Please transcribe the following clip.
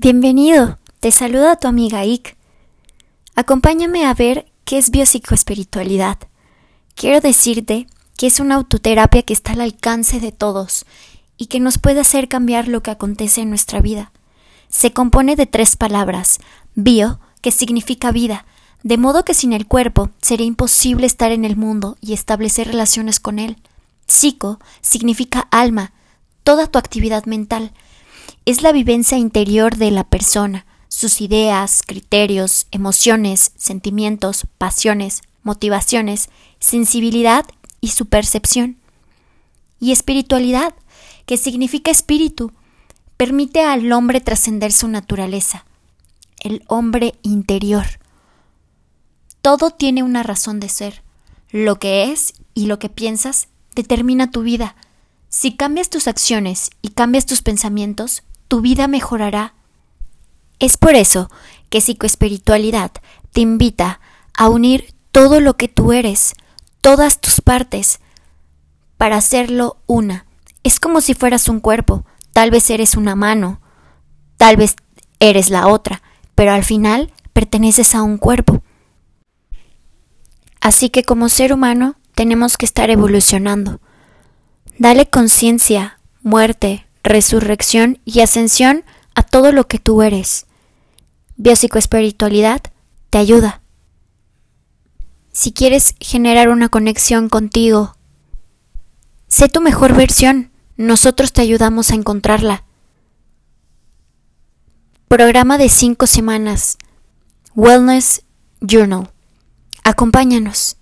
Bienvenido, te saluda tu amiga Ik. Acompáñame a ver qué es biopsicoespiritualidad. Quiero decirte que es una autoterapia que está al alcance de todos y que nos puede hacer cambiar lo que acontece en nuestra vida. Se compone de tres palabras, bio, que significa vida, de modo que sin el cuerpo sería imposible estar en el mundo y establecer relaciones con él. Psico significa alma, toda tu actividad mental, es la vivencia interior de la persona, sus ideas, criterios, emociones, sentimientos, pasiones, motivaciones, sensibilidad y su percepción. Y espiritualidad, que significa espíritu, permite al hombre trascender su naturaleza, el hombre interior. Todo tiene una razón de ser. Lo que es y lo que piensas determina tu vida. Si cambias tus acciones y cambias tus pensamientos, tu vida mejorará. Es por eso que psicoespiritualidad te invita a unir todo lo que tú eres, todas tus partes, para hacerlo una. Es como si fueras un cuerpo, tal vez eres una mano, tal vez eres la otra, pero al final perteneces a un cuerpo. Así que como ser humano tenemos que estar evolucionando. Dale conciencia, muerte, resurrección y ascensión a todo lo que tú eres. Biopsicoespiritualidad te ayuda. Si quieres generar una conexión contigo, sé tu mejor versión. Nosotros te ayudamos a encontrarla. Programa de cinco semanas. Wellness Journal. Acompáñanos.